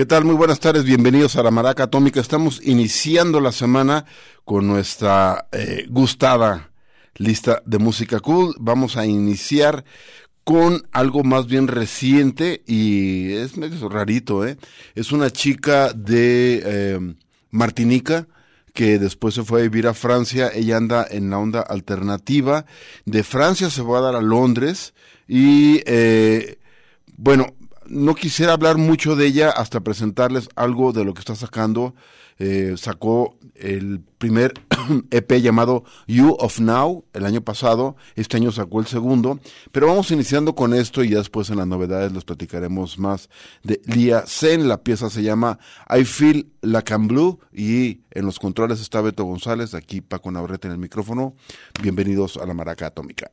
¿Qué tal? Muy buenas tardes, bienvenidos a la Maraca Atómica. Estamos iniciando la semana con nuestra eh, gustada lista de música cool. Vamos a iniciar con algo más bien reciente y es medio rarito, ¿eh? Es una chica de eh, Martinica que después se fue a vivir a Francia. Ella anda en la onda alternativa. De Francia se va a dar a Londres y, eh, bueno, no quisiera hablar mucho de ella hasta presentarles algo de lo que está sacando. Eh, sacó el primer EP llamado You of Now el año pasado, este año sacó el segundo, pero vamos iniciando con esto y ya después en las novedades les platicaremos más de Lia Zen, la pieza se llama I Feel Like I'm Blue y en los controles está Beto González, aquí Paco Navarrete en el micrófono, bienvenidos a la Maraca Atómica.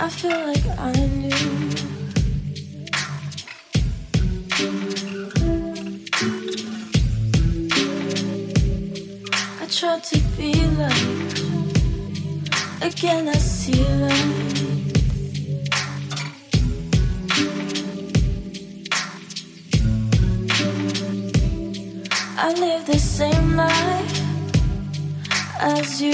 I feel like I knew. I tried to be like, again I see light. I live the same life as you,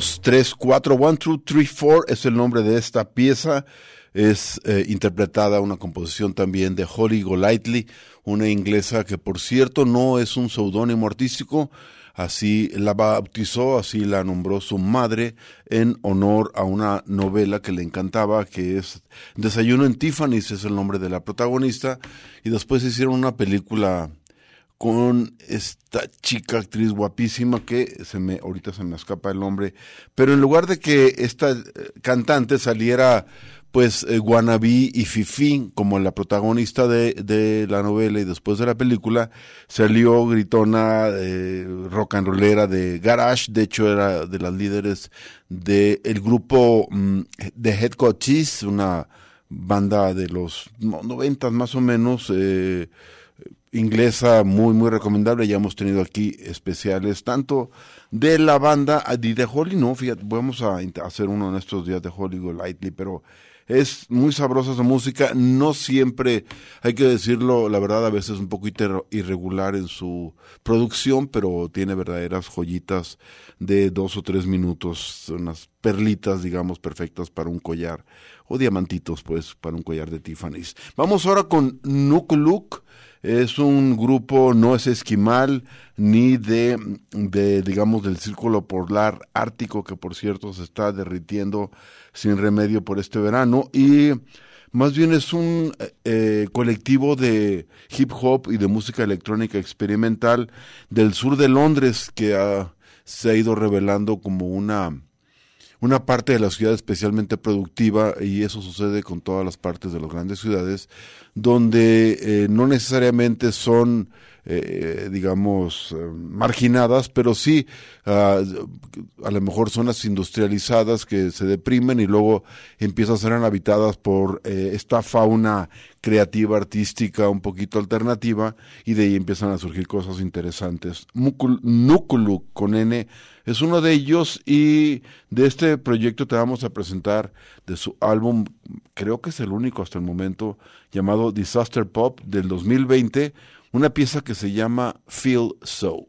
2, 3, 4, 1, 2, 3, 4 es el nombre de esta pieza. Es eh, interpretada una composición también de Holly Golightly, una inglesa que por cierto no es un seudónimo artístico, así la bautizó, así la nombró su madre en honor a una novela que le encantaba, que es Desayuno en Tiffany's, es el nombre de la protagonista, y después hicieron una película con esta chica actriz guapísima que se me ahorita se me escapa el nombre, pero en lugar de que esta eh, cantante saliera pues eh, Guanabí y Fifi como la protagonista de, de, la novela y después de la película salió gritona eh, rock and rollera de Garage, de hecho era de las líderes del el grupo mm, de Head Coaches, una banda de los noventas más o menos, eh, inglesa muy muy recomendable. Ya hemos tenido aquí especiales tanto de la banda y de Holly no fíjate vamos a hacer uno en estos días de Holly Lightly pero es muy sabrosa esa música. No siempre hay que decirlo la verdad a veces un poco irregular en su producción pero tiene verdaderas joyitas de dos o tres minutos unas perlitas digamos perfectas para un collar o diamantitos pues para un collar de Tiffany's. Vamos ahora con Nuk Look es un grupo, no es esquimal, ni de, de, digamos, del círculo polar ártico, que por cierto se está derritiendo sin remedio por este verano, y más bien es un eh, colectivo de hip hop y de música electrónica experimental del sur de Londres que ha, se ha ido revelando como una una parte de la ciudad especialmente productiva, y eso sucede con todas las partes de las grandes ciudades, donde eh, no necesariamente son, eh, digamos, eh, marginadas, pero sí uh, a lo mejor zonas industrializadas que se deprimen y luego empiezan a ser habitadas por eh, esta fauna creativa, artística, un poquito alternativa, y de ahí empiezan a surgir cosas interesantes. Núculu con N es uno de ellos y de este proyecto te vamos a presentar de su álbum, creo que es el único hasta el momento, llamado Disaster Pop del 2020, una pieza que se llama Feel So.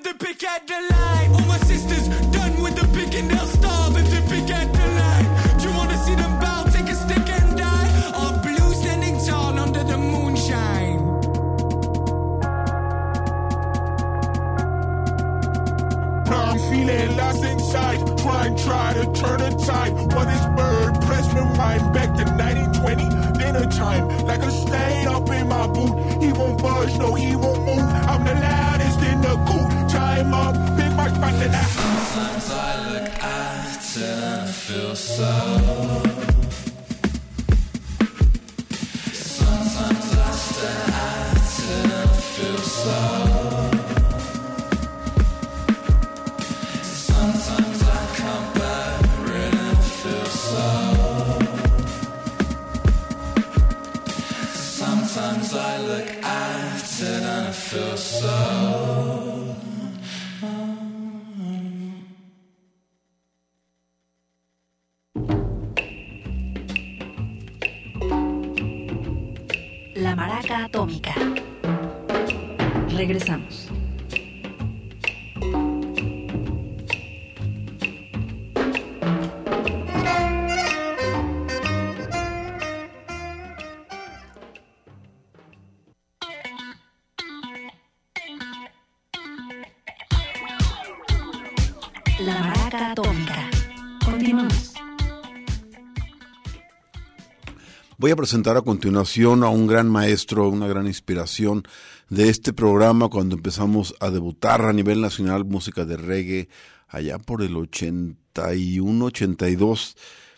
If they pick at the line. All my sisters done with the pick and they'll starve if they pick at the line. Do you wanna see them bow, take a stick and die? Or blue standing tall under the moonshine? Now I'm feeling lost inside, trying, try to turn the tide. What is bird? Press rewind back to 1920, dinner time. Like a stain up in my boot. He won't budge, no, he won't move. I'm the coop. That. Sometimes I look at and I feel so. Sometimes I stare at and I feel so. Voy a presentar a continuación a un gran maestro, una gran inspiración de este programa cuando empezamos a debutar a nivel nacional música de reggae allá por el 81, 82.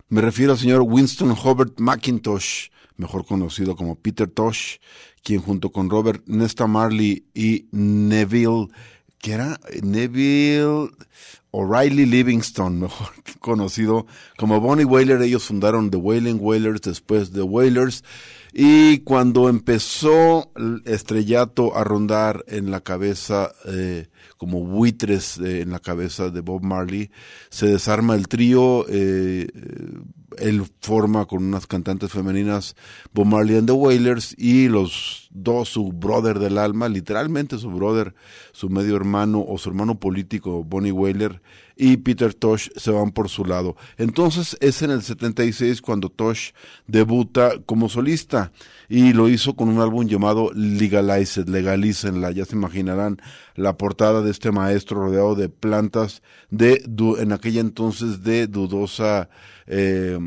Me refiero al señor Winston Hobart McIntosh, mejor conocido como Peter Tosh, quien junto con Robert Nesta Marley y Neville, que era Neville O'Reilly Livingston, mejor conocido como Bonnie Whaler. Ellos fundaron The Wailing Wailers, después The Wailers. Y cuando empezó el estrellato a rondar en la cabeza, eh, como buitres eh, en la cabeza de Bob Marley, se desarma el trío. Eh, él forma con unas cantantes femeninas Bob Marley and the Wailers y los dos, su brother del alma, literalmente su brother, su medio hermano o su hermano político, Bonnie Wailer, y Peter Tosh se van por su lado. Entonces es en el 76 cuando Tosh debuta como solista y lo hizo con un álbum llamado Legalize It, Legalícenla. Ya se imaginarán la portada de este maestro rodeado de plantas de, en aquella entonces de dudosa eh,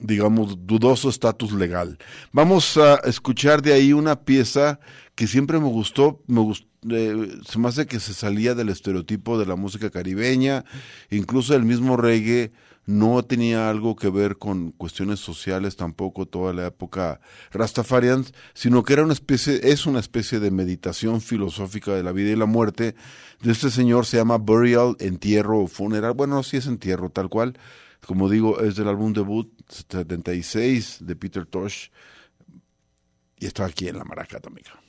digamos, dudoso estatus legal. Vamos a escuchar de ahí una pieza que siempre me gustó, me gustó, eh, se me hace que se salía del estereotipo de la música caribeña, incluso el mismo reggae no tenía algo que ver con cuestiones sociales tampoco toda la época Rastafarian, sino que era una especie, es una especie de meditación filosófica de la vida y la muerte de este señor, se llama Burial, entierro o funeral, bueno, sí es entierro tal cual, como digo, es del álbum debut 76 de Peter Tosh y está aquí en la Maraca Atómica.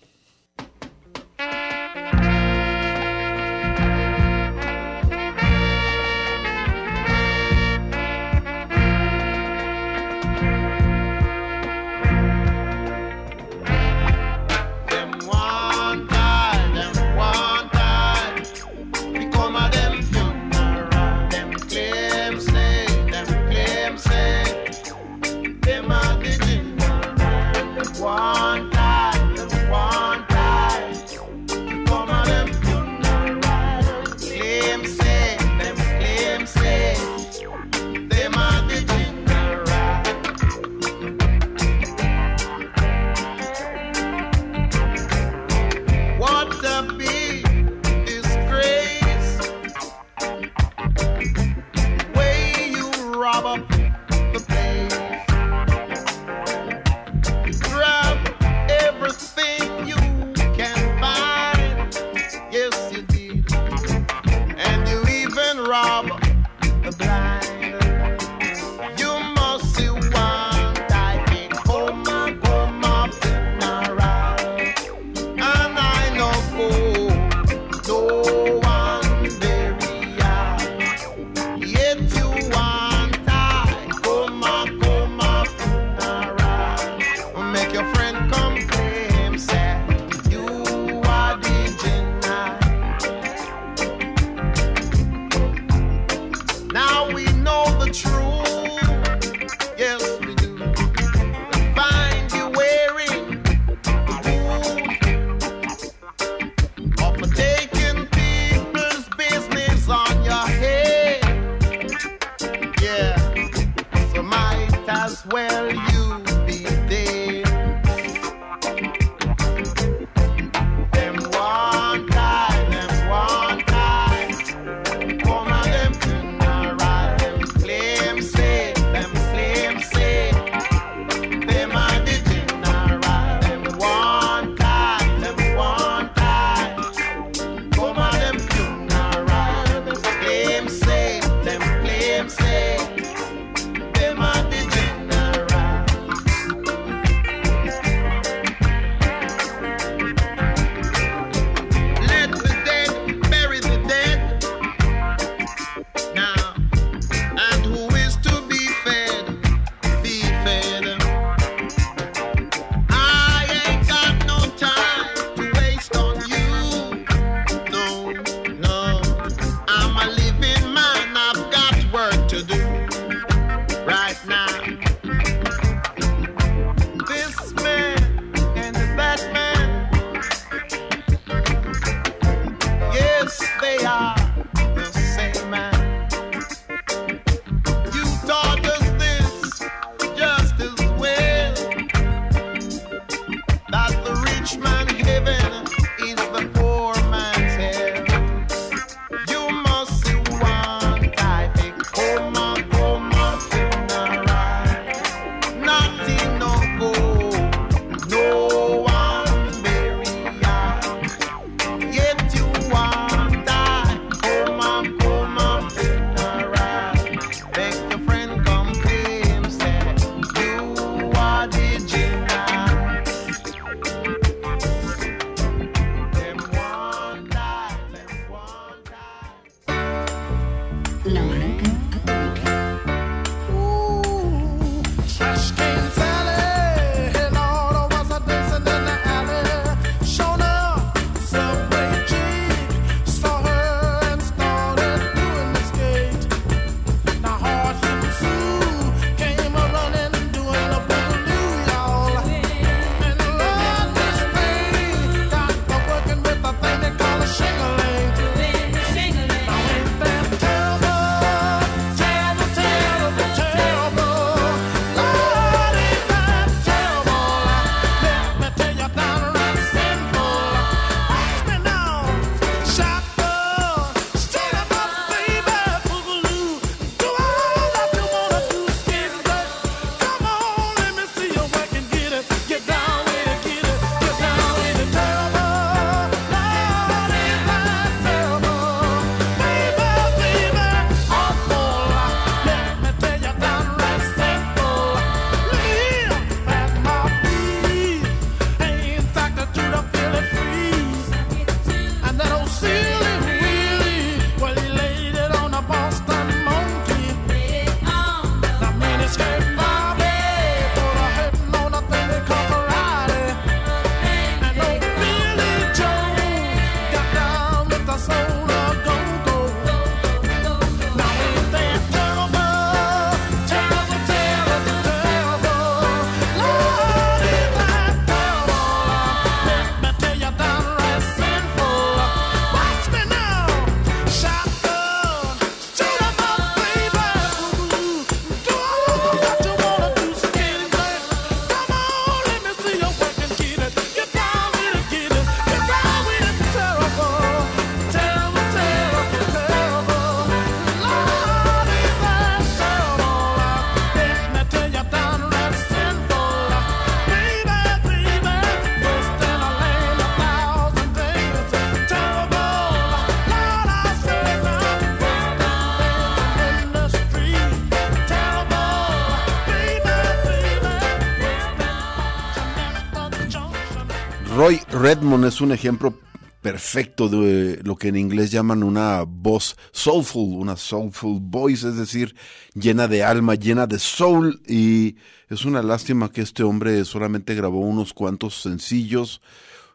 Redmond es un ejemplo perfecto de lo que en inglés llaman una voz soulful, una soulful voice, es decir, llena de alma, llena de soul y es una lástima que este hombre solamente grabó unos cuantos sencillos,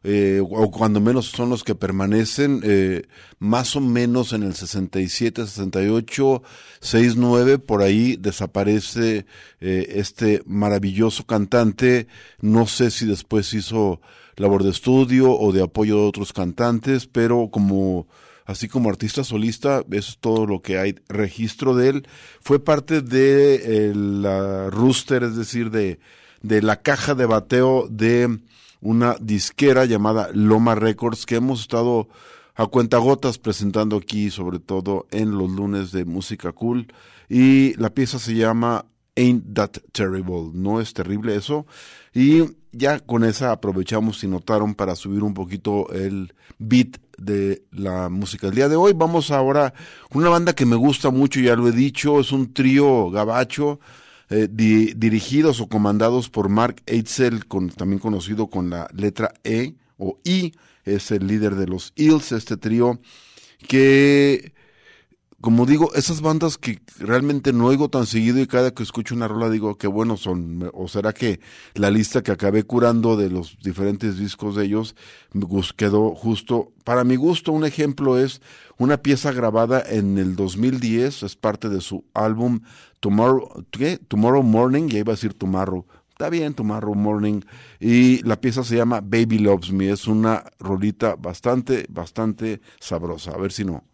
eh, o cuando menos son los que permanecen, eh, más o menos en el 67, 68, 69, por ahí desaparece eh, este maravilloso cantante. No sé si después hizo labor de estudio o de apoyo de otros cantantes, pero como así como artista solista, eso es todo lo que hay registro de él. Fue parte de la rooster, es decir, de, de la caja de bateo de una disquera llamada Loma Records que hemos estado a cuentagotas presentando aquí, sobre todo en los lunes de música cool. Y la pieza se llama Ain't That Terrible. No es terrible eso. Y ya con esa aprovechamos y notaron para subir un poquito el beat de la música. El día de hoy vamos ahora con una banda que me gusta mucho, ya lo he dicho, es un trío gabacho. Eh, di- dirigidos o comandados por Mark Eitzel, con, también conocido con la letra E o I, es el líder de los Eels, este trío que como digo, esas bandas que realmente no oigo tan seguido y cada que escucho una rola digo qué buenos son. O será que la lista que acabé curando de los diferentes discos de ellos quedó justo. Para mi gusto, un ejemplo es una pieza grabada en el 2010, es parte de su álbum Tomorrow, ¿qué? Tomorrow Morning, ya iba a decir Tomorrow. Está bien, Tomorrow Morning. Y la pieza se llama Baby Loves Me. Es una rolita bastante, bastante sabrosa. A ver si no.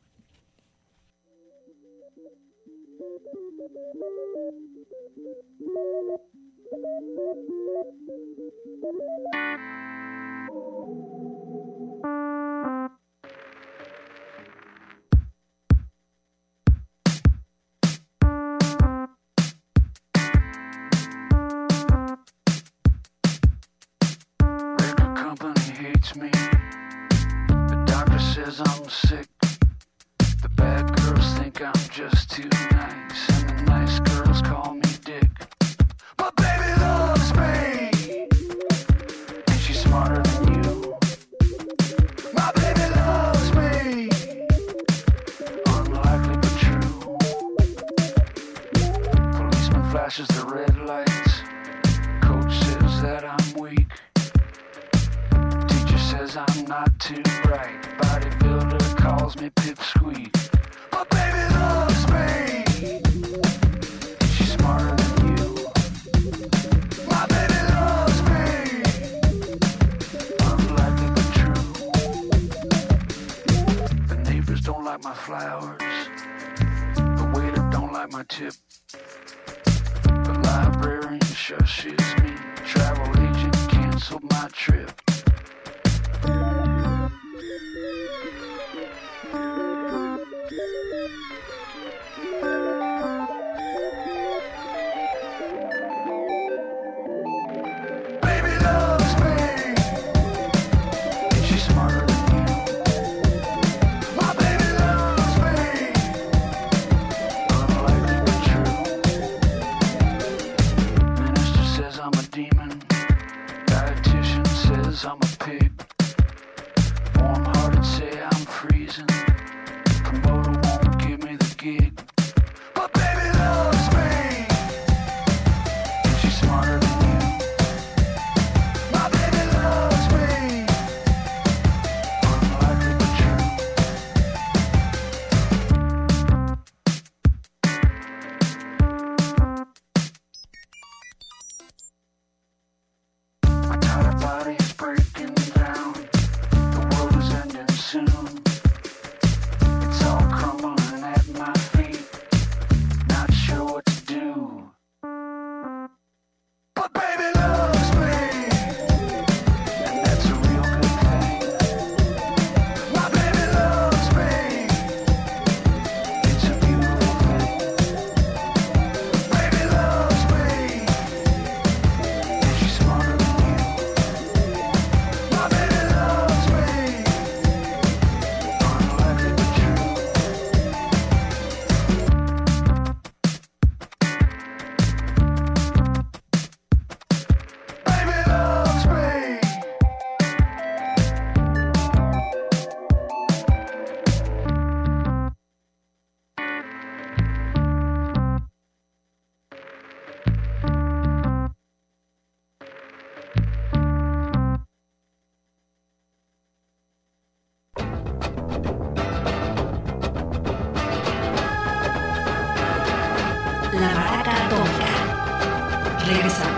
regresar.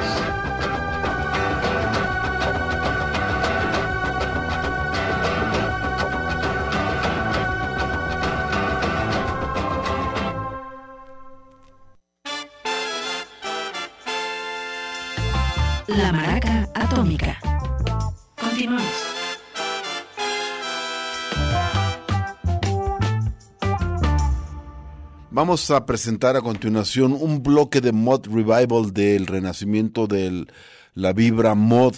Vamos a presentar a continuación un bloque de mod revival del renacimiento de la vibra mod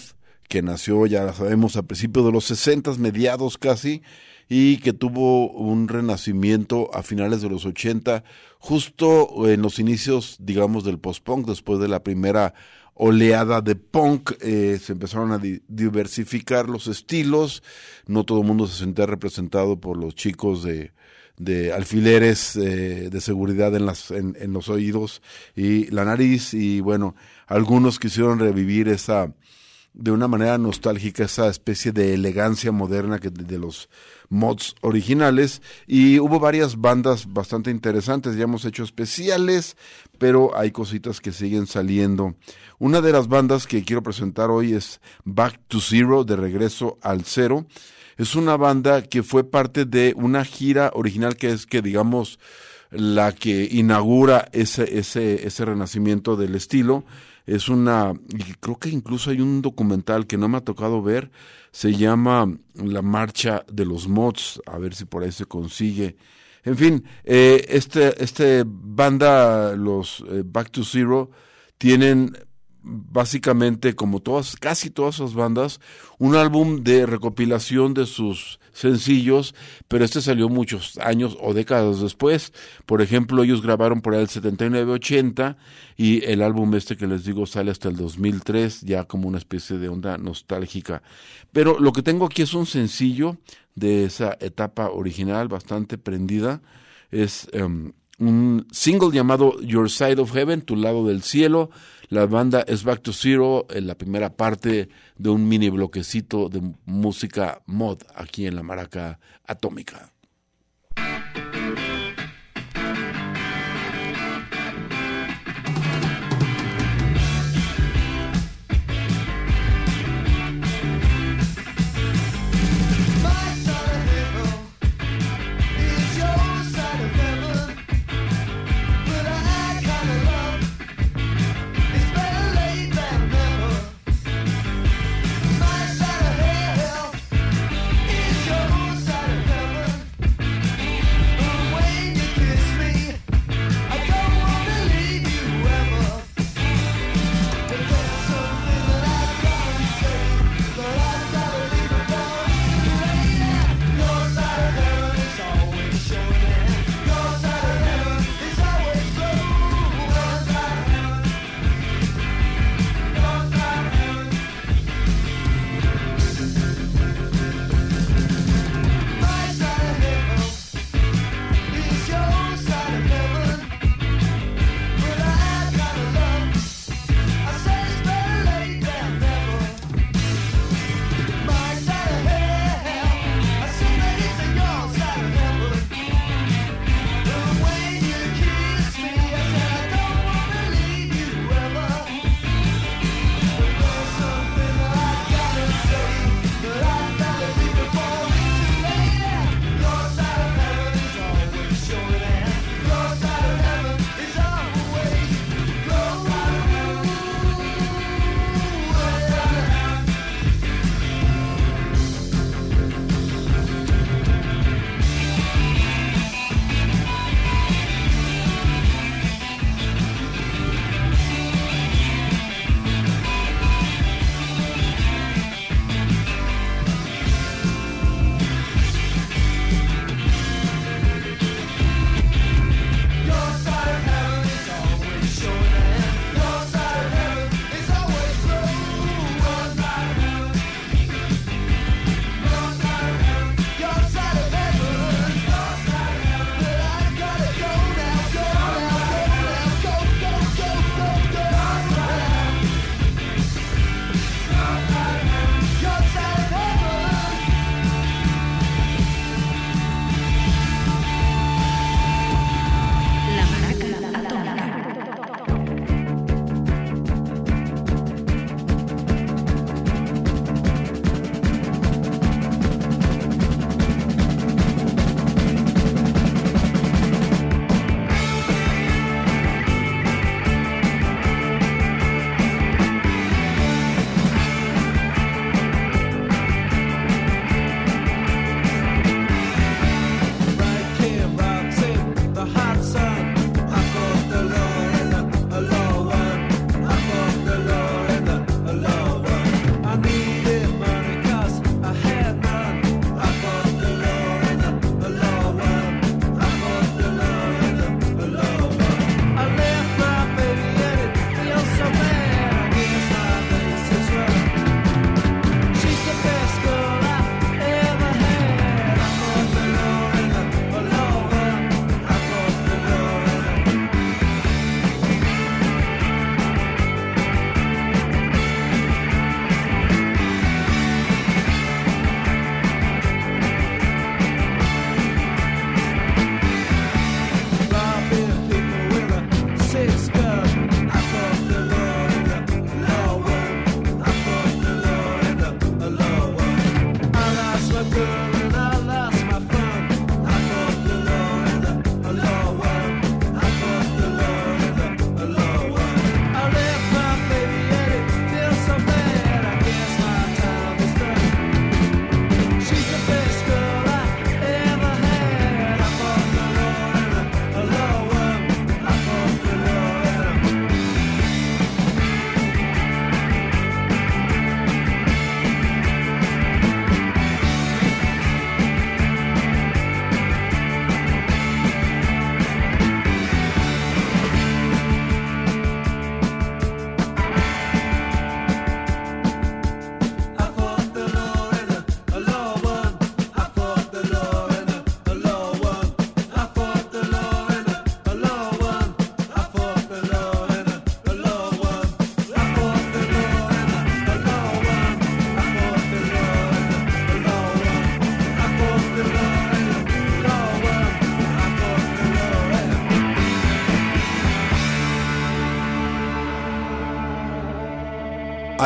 que nació, ya sabemos, a principios de los 60, mediados casi, y que tuvo un renacimiento a finales de los 80, justo en los inicios, digamos, del post-punk, después de la primera oleada de punk, eh, se empezaron a di- diversificar los estilos, no todo el mundo se sentía representado por los chicos de, de alfileres eh, de seguridad en, las, en, en los oídos y la nariz, y bueno, algunos quisieron revivir esa, de una manera nostálgica esa especie de elegancia moderna que de, de los mods originales y hubo varias bandas bastante interesantes, ya hemos hecho especiales, pero hay cositas que siguen saliendo. Una de las bandas que quiero presentar hoy es Back to Zero, de regreso al cero. Es una banda que fue parte de una gira original que es que digamos la que inaugura ese, ese, ese renacimiento del estilo. Es una, y creo que incluso hay un documental que no me ha tocado ver, se llama La Marcha de los Mods, a ver si por ahí se consigue. En fin, eh, este, este banda, los eh, Back to Zero, tienen básicamente como todas, casi todas esas bandas, un álbum de recopilación de sus sencillos, pero este salió muchos años o décadas después. Por ejemplo, ellos grabaron por ahí el 79-80 y el álbum este que les digo sale hasta el 2003, ya como una especie de onda nostálgica. Pero lo que tengo aquí es un sencillo de esa etapa original, bastante prendida. Es em, un single llamado Your Side of Heaven, Tu lado del cielo. La banda es Back to Zero, en la primera parte de un mini bloquecito de música mod aquí en la Maraca Atómica.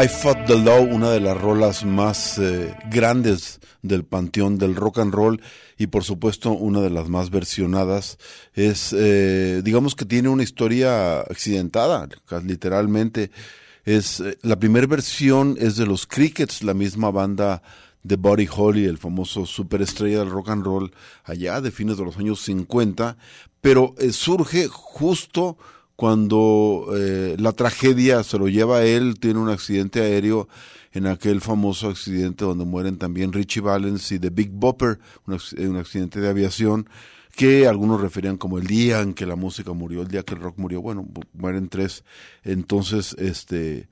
I Fought the Law, una de las rolas más eh, grandes del panteón del rock and roll y por supuesto una de las más versionadas. Es, eh, digamos que tiene una historia accidentada, literalmente. Es, eh, la primera versión es de los Crickets, la misma banda de Buddy Holly, el famoso superestrella del rock and roll allá de fines de los años 50, pero eh, surge justo cuando eh, la tragedia se lo lleva a él, tiene un accidente aéreo en aquel famoso accidente donde mueren también Richie Valens y The Big Bopper, un, un accidente de aviación que algunos referían como el día en que la música murió, el día que el rock murió, bueno, mu- mueren tres, entonces este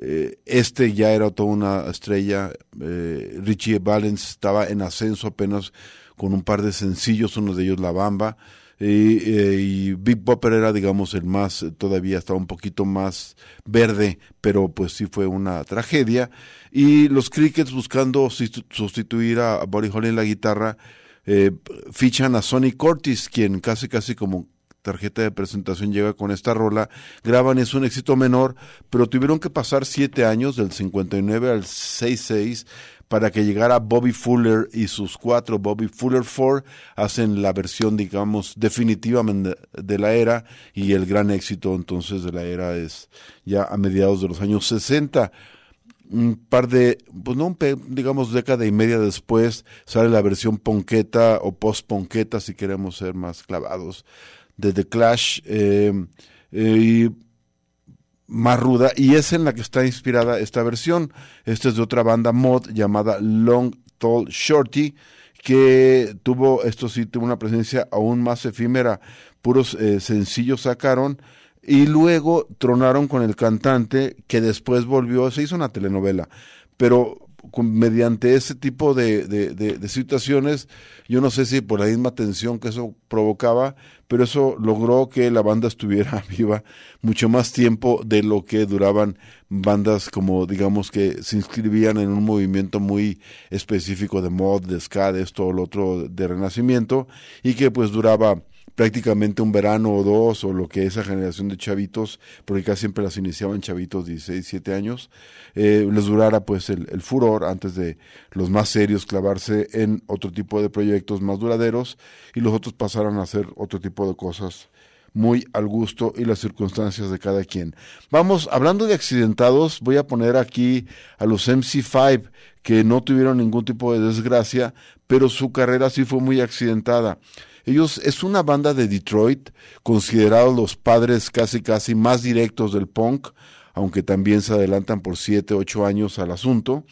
eh, este ya era toda una estrella, eh, Richie Valens estaba en ascenso apenas con un par de sencillos, uno de ellos La Bamba, y, eh, y Big Bopper era, digamos, el más, todavía estaba un poquito más verde, pero pues sí fue una tragedia. Y los Crickets buscando sustitu- sustituir a Buddy Holly en la guitarra, eh, fichan a Sonny Curtis, quien casi casi como tarjeta de presentación llega con esta rola, graban, es un éxito menor, pero tuvieron que pasar siete años, del 59 al 66, para que llegara Bobby Fuller y sus cuatro, Bobby Fuller 4, hacen la versión, digamos, definitivamente de la era, y el gran éxito entonces de la era es ya a mediados de los años 60 un par de, pues no, digamos década y media después sale la versión ponqueta o post ponqueta si queremos ser más clavados de The Clash eh, eh, y más ruda y es en la que está inspirada esta versión. Esta es de otra banda mod llamada Long Tall Shorty que tuvo, esto sí, tuvo una presencia aún más efímera, puros eh, sencillos sacaron y luego tronaron con el cantante que después volvió, se hizo una telenovela, pero mediante ese tipo de, de- de situaciones, yo no sé si por la misma tensión que eso provocaba, pero eso logró que la banda estuviera viva mucho más tiempo de lo que duraban bandas como digamos que se inscribían en un movimiento muy específico de mod, de ska, de esto o lo otro de renacimiento y que pues duraba prácticamente un verano o dos, o lo que esa generación de chavitos, porque casi siempre las iniciaban chavitos 16, 17 años, eh, les durara pues el, el furor antes de los más serios clavarse en otro tipo de proyectos más duraderos y los otros pasaran a hacer otro tipo de cosas muy al gusto y las circunstancias de cada quien. Vamos, hablando de accidentados, voy a poner aquí a los MC5 que no tuvieron ningún tipo de desgracia, pero su carrera sí fue muy accidentada. Ellos es una banda de Detroit, considerados los padres casi casi más directos del punk, aunque también se adelantan por siete, ocho años al asunto.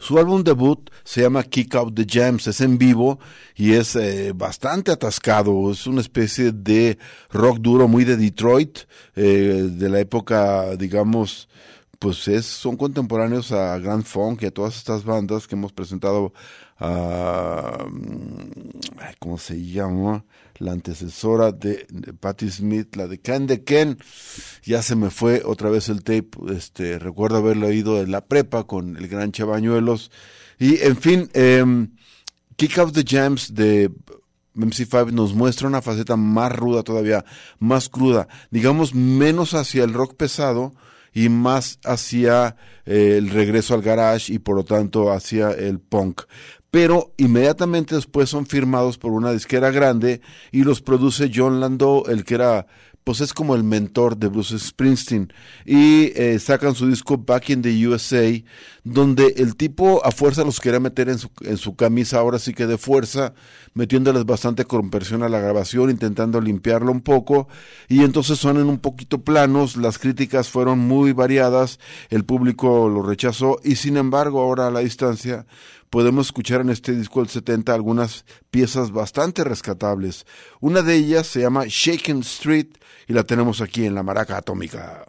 Su álbum debut se llama Kick Out the Jams, es en vivo y es eh, bastante atascado, es una especie de rock duro muy de Detroit, eh, de la época, digamos, pues es, son contemporáneos a Grand Funk y a todas estas bandas que hemos presentado a, ay, ¿cómo se llama? La antecesora de, Patti Smith, la de Ken de Ken, ya se me fue otra vez el tape, este, recuerdo haberlo oído en la prepa con el gran Chabañuelos, y en fin, em, Kick Out the Jams de MC5 nos muestra una faceta más ruda todavía, más cruda, digamos menos hacia el rock pesado y más hacia eh, el regreso al garage y por lo tanto hacia el punk. Pero inmediatamente después son firmados por una disquera grande y los produce John Landau, el que era pues es como el mentor de Bruce Springsteen. Y eh, sacan su disco Back in the USA donde el tipo a fuerza los quería meter en su, en su camisa ahora sí que de fuerza metiéndoles bastante compresión a la grabación intentando limpiarlo un poco. Y entonces suenan un poquito planos las críticas fueron muy variadas el público lo rechazó y sin embargo ahora a la distancia podemos escuchar en este disco del 70 algunas piezas bastante rescatables. Una de ellas se llama Shaken Street y la tenemos aquí en la Maraca Atómica.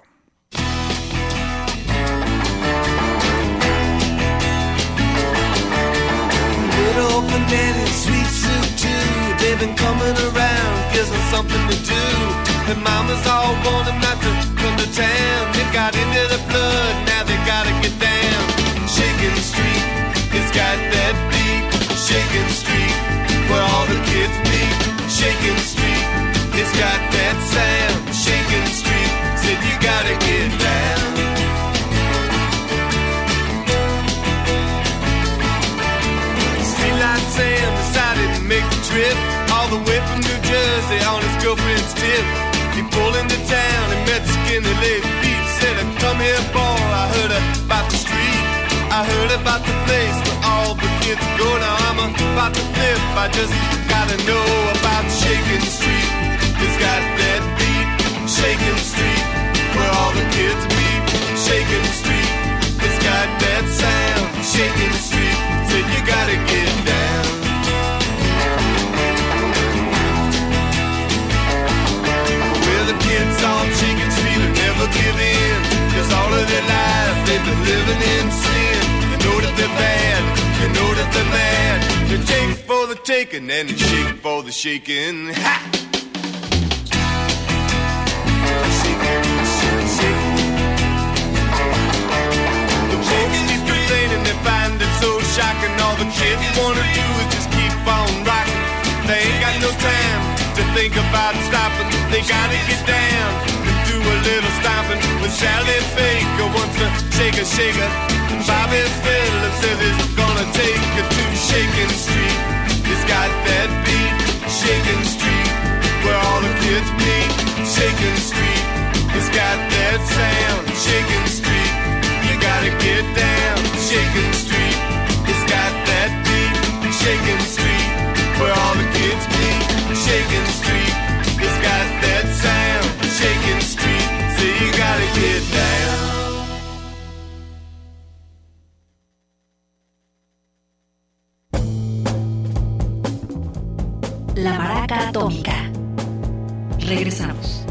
They got into the blood, now they gotta get down. Shaking Street, She's got that beat, shaking street, where all the kids meet. Shaking street, it's got that sound. Shaking street, said you gotta get down. Streetlight Sam decided to make the trip all the way from New Jersey on his girlfriend's tip. He pulled into town and met the Skinny Lady Pete. Said, "Come here, boy. I heard about the street." I heard about the place where all the kids go. Now I'm about to flip. I just gotta know about Shaking Street. It's got that beat, Shaking Street, where all the kids meet. Shaking Street. It's got that sound, Shaking Street. Said you gotta get down. Where the kids on Shaking Street will never give in. Cause all of their lives they've been living in bad, you know that they're. They take for the taking and they shake for the shaking. Ha! Find it so shocking. All the kids wanna do is just keep on rocking. They ain't got no time to think about stopping. They gotta get down and do a little stomping. With Sally Baker wants to shake a shaker. And Bobby Phillips says he's gonna take her to Shaking Street. It's got that beat, Shaking Street, where all the kids meet. Shaking Street. It's got that sound, Shaking Street. You gotta get down, Shaking Street. It's got that beat, Shaking Street, where all the kids meet. La Maraca Atómica. Regresamos.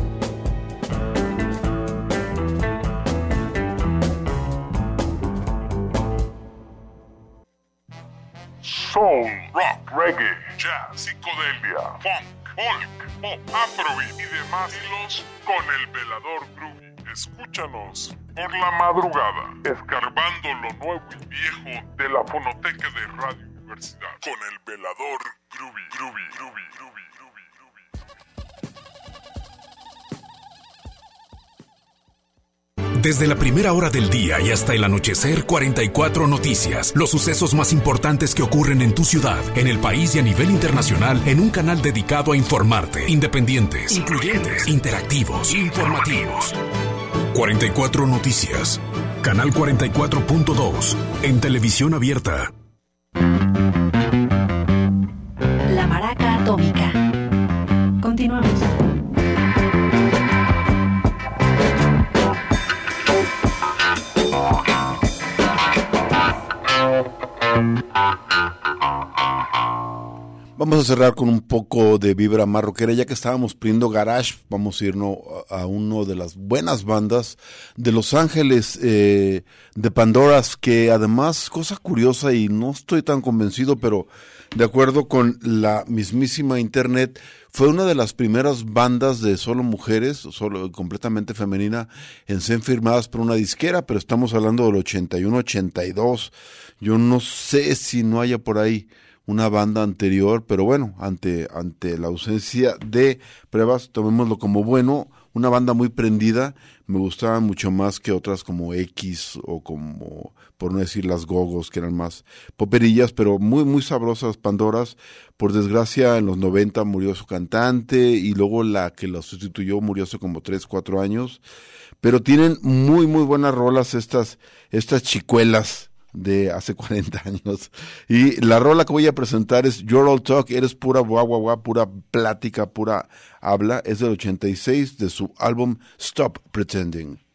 Rock, reggae, jazz, psicodelia, funk, folk, pop, afrobeat y demás hilos con el velador groovy. Escúchanos por la madrugada, escarbando lo nuevo y viejo de la fonoteca de Radio Universidad con el velador groovy, groovy, groovy, groovy. Desde la primera hora del día y hasta el anochecer, 44 noticias. Los sucesos más importantes que ocurren en tu ciudad, en el país y a nivel internacional en un canal dedicado a informarte. Independientes, incluyentes, interactivos, informativos. 44 noticias. Canal 44.2. En televisión abierta. Vamos a cerrar con un poco de vibra marroquera, ya que estábamos pidiendo garage, vamos a irnos a, a una de las buenas bandas de Los Ángeles, eh, de Pandoras, que además, cosa curiosa y no estoy tan convencido, pero de acuerdo con la mismísima internet, fue una de las primeras bandas de solo mujeres, solo completamente femenina, en ser firmadas por una disquera, pero estamos hablando del 81-82. Yo no sé si no haya por ahí una banda anterior, pero bueno, ante, ante la ausencia de pruebas, tomémoslo como bueno, una banda muy prendida, me gustaban mucho más que otras como X o como, por no decir las Gogos, que eran más poperillas, pero muy, muy sabrosas Pandoras. Por desgracia, en los 90 murió su cantante y luego la que la sustituyó murió hace como 3, 4 años. Pero tienen muy, muy buenas rolas estas, estas chicuelas de hace 40 años. Y la rola que voy a presentar es You're All Talk, eres pura guau, guau, guau, pura plática, pura habla. Es del 86 de su álbum Stop Pretending.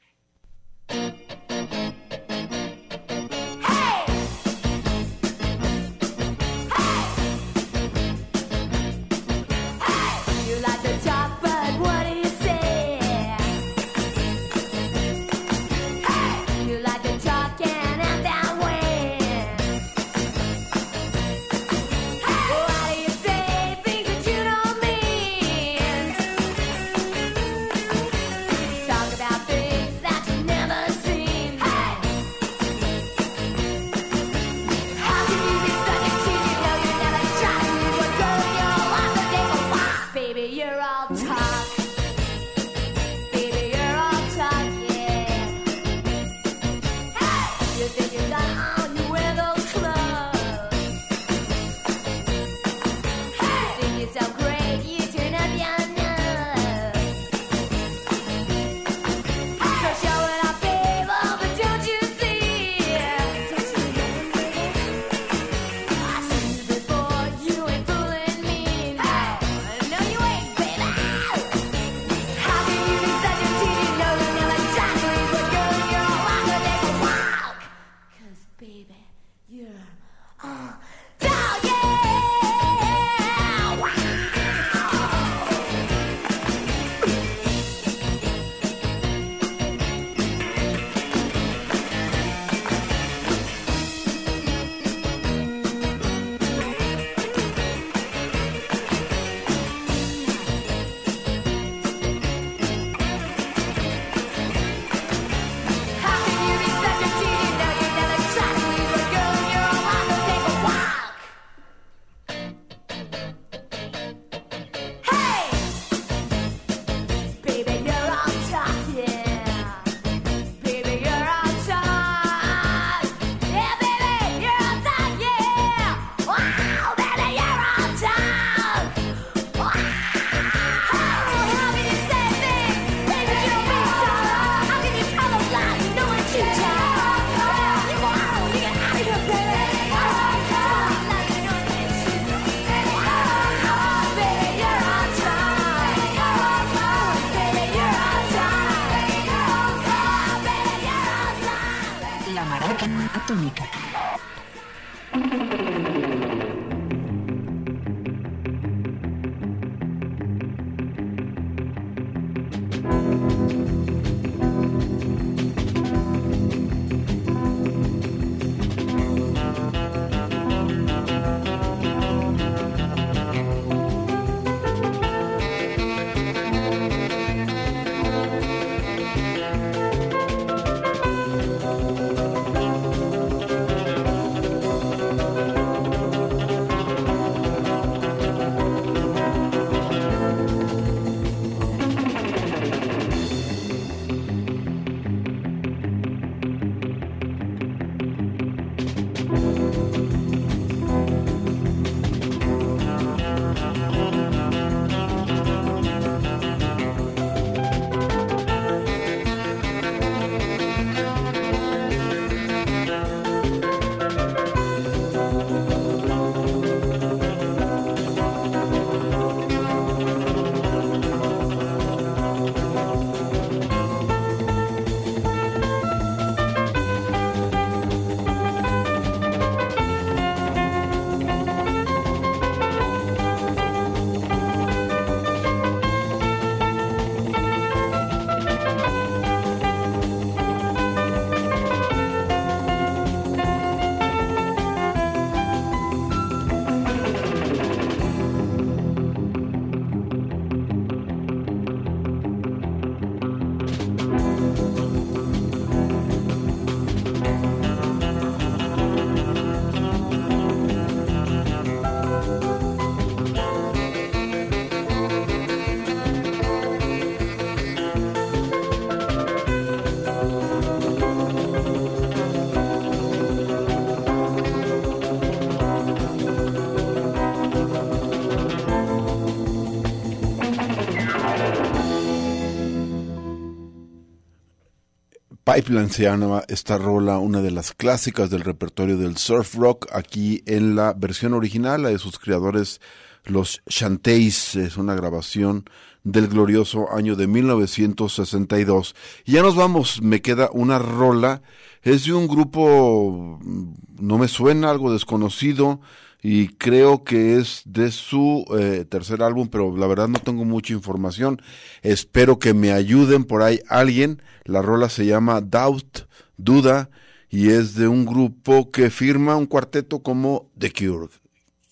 Pipeline se llama esta rola, una de las clásicas del repertorio del surf rock, aquí en la versión original, la de sus creadores, los Shantays, es una grabación del glorioso año de 1962. Y ya nos vamos, me queda una rola, es de un grupo, mm, no me suena, algo desconocido, y creo que es de su eh, tercer álbum, pero la verdad no tengo mucha información. Espero que me ayuden por ahí alguien. La rola se llama Doubt, Duda, y es de un grupo que firma un cuarteto como The Cure.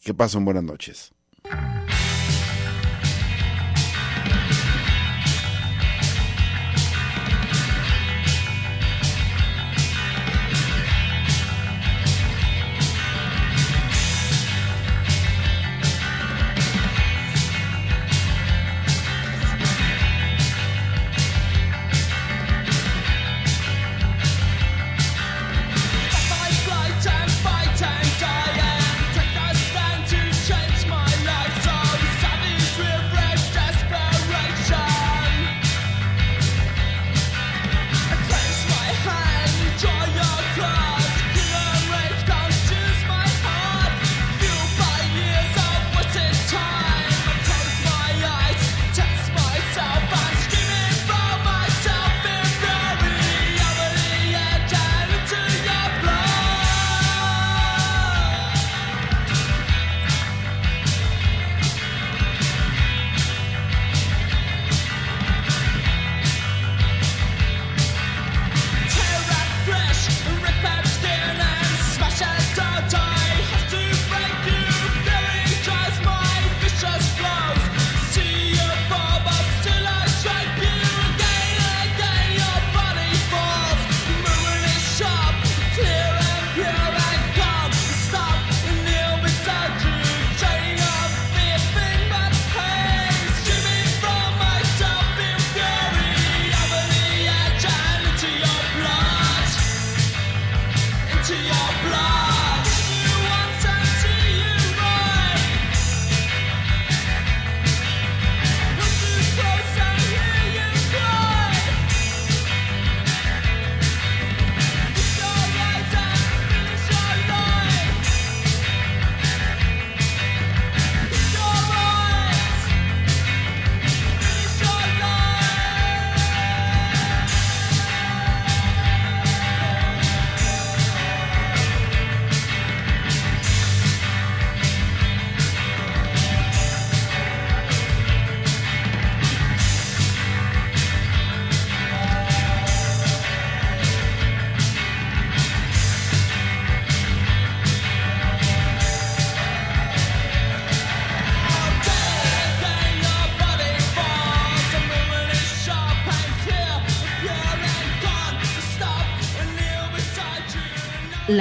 Que pasen buenas noches.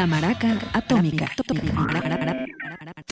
La Maraca Atómica.